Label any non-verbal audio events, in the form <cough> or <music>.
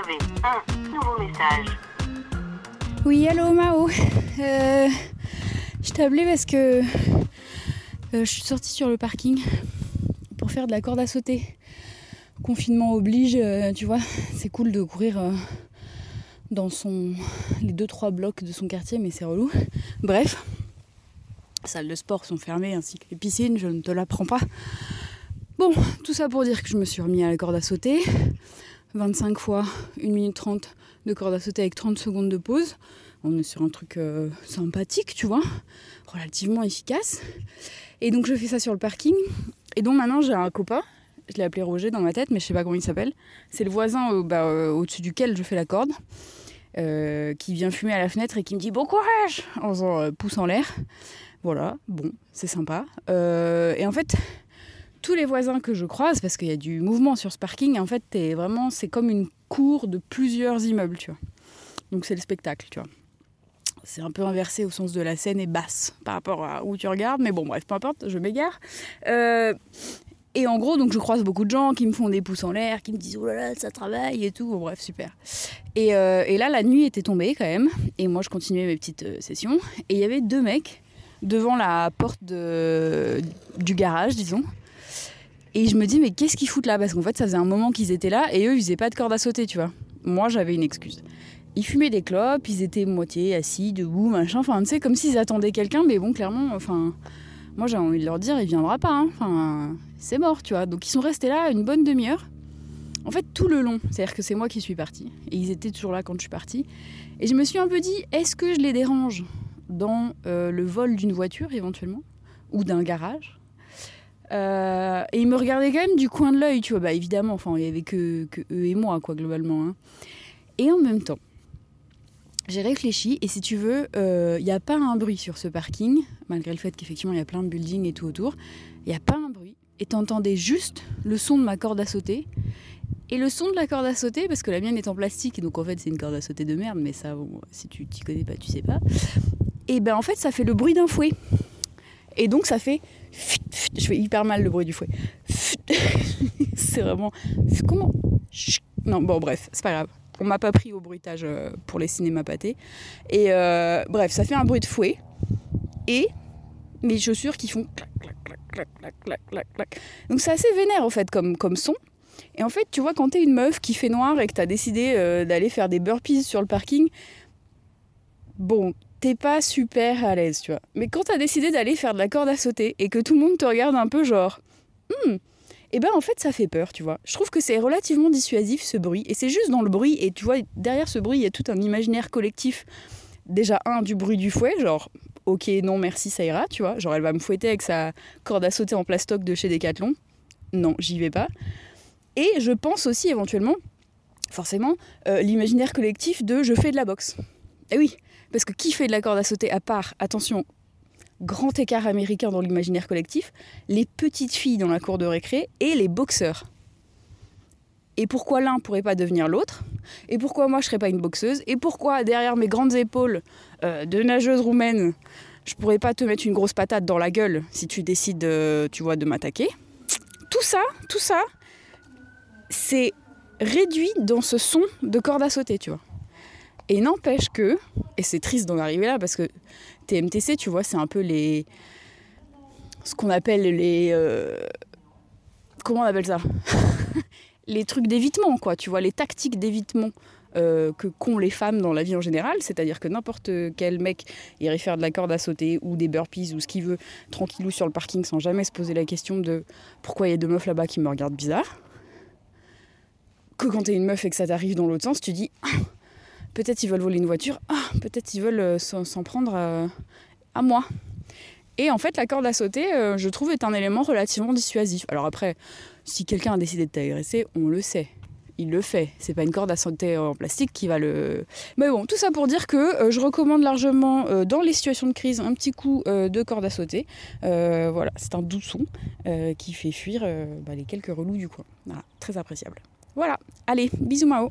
un nouveau message. Oui, allô Mao. Euh, je appelé parce que euh, je suis sortie sur le parking pour faire de la corde à sauter. Confinement oblige, euh, tu vois, c'est cool de courir euh, dans son les deux trois blocs de son quartier, mais c'est relou. Bref, les salles de sport sont fermées ainsi que les piscines, je ne te l'apprends pas. Bon, tout ça pour dire que je me suis remis à la corde à sauter. 25 fois 1 minute 30 de corde à sauter avec 30 secondes de pause. On est sur un truc euh, sympathique, tu vois, relativement efficace. Et donc je fais ça sur le parking. Et donc maintenant j'ai un copain, je l'ai appelé Roger dans ma tête, mais je sais pas comment il s'appelle. C'est le voisin euh, bah, euh, au-dessus duquel je fais la corde, qui vient fumer à la fenêtre et qui me dit bon courage en faisant pouce en l'air. Voilà, bon, c'est sympa. Et en fait, tous les voisins que je croise, parce qu'il y a du mouvement sur ce parking, en fait, t'es vraiment, c'est comme une cour de plusieurs immeubles, tu vois. Donc c'est le spectacle, tu vois. C'est un peu inversé au sens de la scène est basse par rapport à où tu regardes, mais bon, bref, peu importe, je m'égare. Euh, et en gros, donc je croise beaucoup de gens qui me font des pouces en l'air, qui me disent oh là là, ça travaille et tout. Bon, bref, super. Et, euh, et là, la nuit était tombée quand même, et moi je continuais mes petites euh, sessions, et il y avait deux mecs devant la porte du garage, disons. Et je me dis, mais qu'est-ce qu'ils foutent là? Parce qu'en fait, ça faisait un moment qu'ils étaient là et eux, ils faisaient pas de corde à sauter, tu vois. Moi, j'avais une excuse. Ils fumaient des clopes, ils étaient moitié assis, debout, machin. Enfin, tu sais, comme s'ils attendaient quelqu'un, mais bon, clairement, enfin. Moi, j'ai envie de leur dire, il viendra pas. hein. Enfin, c'est mort, tu vois. Donc, ils sont restés là une bonne demi-heure. En fait, tout le long. C'est-à-dire que c'est moi qui suis partie. Et ils étaient toujours là quand je suis partie. Et je me suis un peu dit, est-ce que je les dérange dans euh, le vol d'une voiture, éventuellement Ou d'un garage? Euh, et ils me regardaient quand même du coin de l'œil, tu vois. Bah évidemment, enfin, il y avait que, eux et moi, quoi, globalement. hein. Et en même temps, j'ai réfléchi, et si tu veux, il n'y a pas un bruit sur ce parking, malgré le fait qu'effectivement, il y a plein de buildings et tout autour. Il n'y a pas un bruit. Et t'entendais juste le son de ma corde à sauter. Et le son de la corde à sauter, parce que la mienne est en plastique, donc en fait, c'est une corde à sauter de merde, mais ça, bon, si tu t'y connais pas, tu sais pas. Et ben en fait, ça fait le bruit d'un fouet. Et donc, ça fait. Je fais hyper mal le bruit du fouet. <laughs> C'est vraiment. Comment? Non, bon, bref, c'est pas grave. On m'a pas pris au bruitage euh, pour les cinémas pâtés. Et euh, bref, ça fait un bruit de fouet. Et mes chaussures qui font. Donc c'est assez vénère en fait comme, comme son. Et en fait, tu vois, quand t'es une meuf qui fait noir et que t'as décidé euh, d'aller faire des burpees sur le parking, bon, t'es pas super à l'aise, tu vois. Mais quand t'as décidé d'aller faire de la corde à sauter et que tout le monde te regarde un peu genre, hmm, et ben en fait ça fait peur, tu vois. Je trouve que c'est relativement dissuasif ce bruit et c'est juste dans le bruit et tu vois derrière ce bruit il y a tout un imaginaire collectif. Déjà un du bruit du fouet, genre ok non merci ça ira, tu vois. Genre elle va me fouetter avec sa corde à sauter en plastoc de chez Decathlon. Non j'y vais pas. Et je pense aussi éventuellement, forcément, euh, l'imaginaire collectif de je fais de la boxe. Et oui, parce que qui fait de la corde à sauter à part, attention, grand écart américain dans l'imaginaire collectif, les petites filles dans la cour de récré et les boxeurs. Et pourquoi l'un pourrait pas devenir l'autre? Et pourquoi moi je serais pas une boxeuse? Et pourquoi derrière mes grandes épaules euh, de nageuse roumaine, je pourrais pas te mettre une grosse patate dans la gueule si tu décides, euh, tu vois, de m'attaquer? Tout ça, tout ça, c'est réduit dans ce son de corde à sauter, tu vois. Et n'empêche que, et c'est triste d'en arriver là parce que TMTC, tu vois, c'est un peu les. ce qu'on appelle les. euh, comment on appelle ça <laughs> Les trucs d'évitement, quoi, tu vois, les tactiques d'évitement euh, que qu'ont les femmes dans la vie en général, c'est-à-dire que n'importe quel mec irait faire de la corde à sauter ou des burpees ou ce qu'il veut, tranquillou sur le parking sans jamais se poser la question de pourquoi il y a deux meufs là-bas qui me regardent bizarre. Que quand t'es une meuf et que ça t'arrive dans l'autre sens, tu dis peut-être ils veulent voler une voiture, ah, peut-être ils veulent euh, s'en prendre euh, à moi. Et en fait, la corde à sauter, euh, je trouve, est un élément relativement dissuasif. Alors après, si quelqu'un a décidé de t'agresser, on le sait. Il le fait. C'est pas une corde à sauter en plastique qui va le. Mais bon, tout ça pour dire que je recommande largement, dans les situations de crise, un petit coup de corde à sauter. Voilà, c'est un doux son qui fait fuir bah, les quelques relous du coin. Voilà, très appréciable. Voilà, allez, bisous Mao.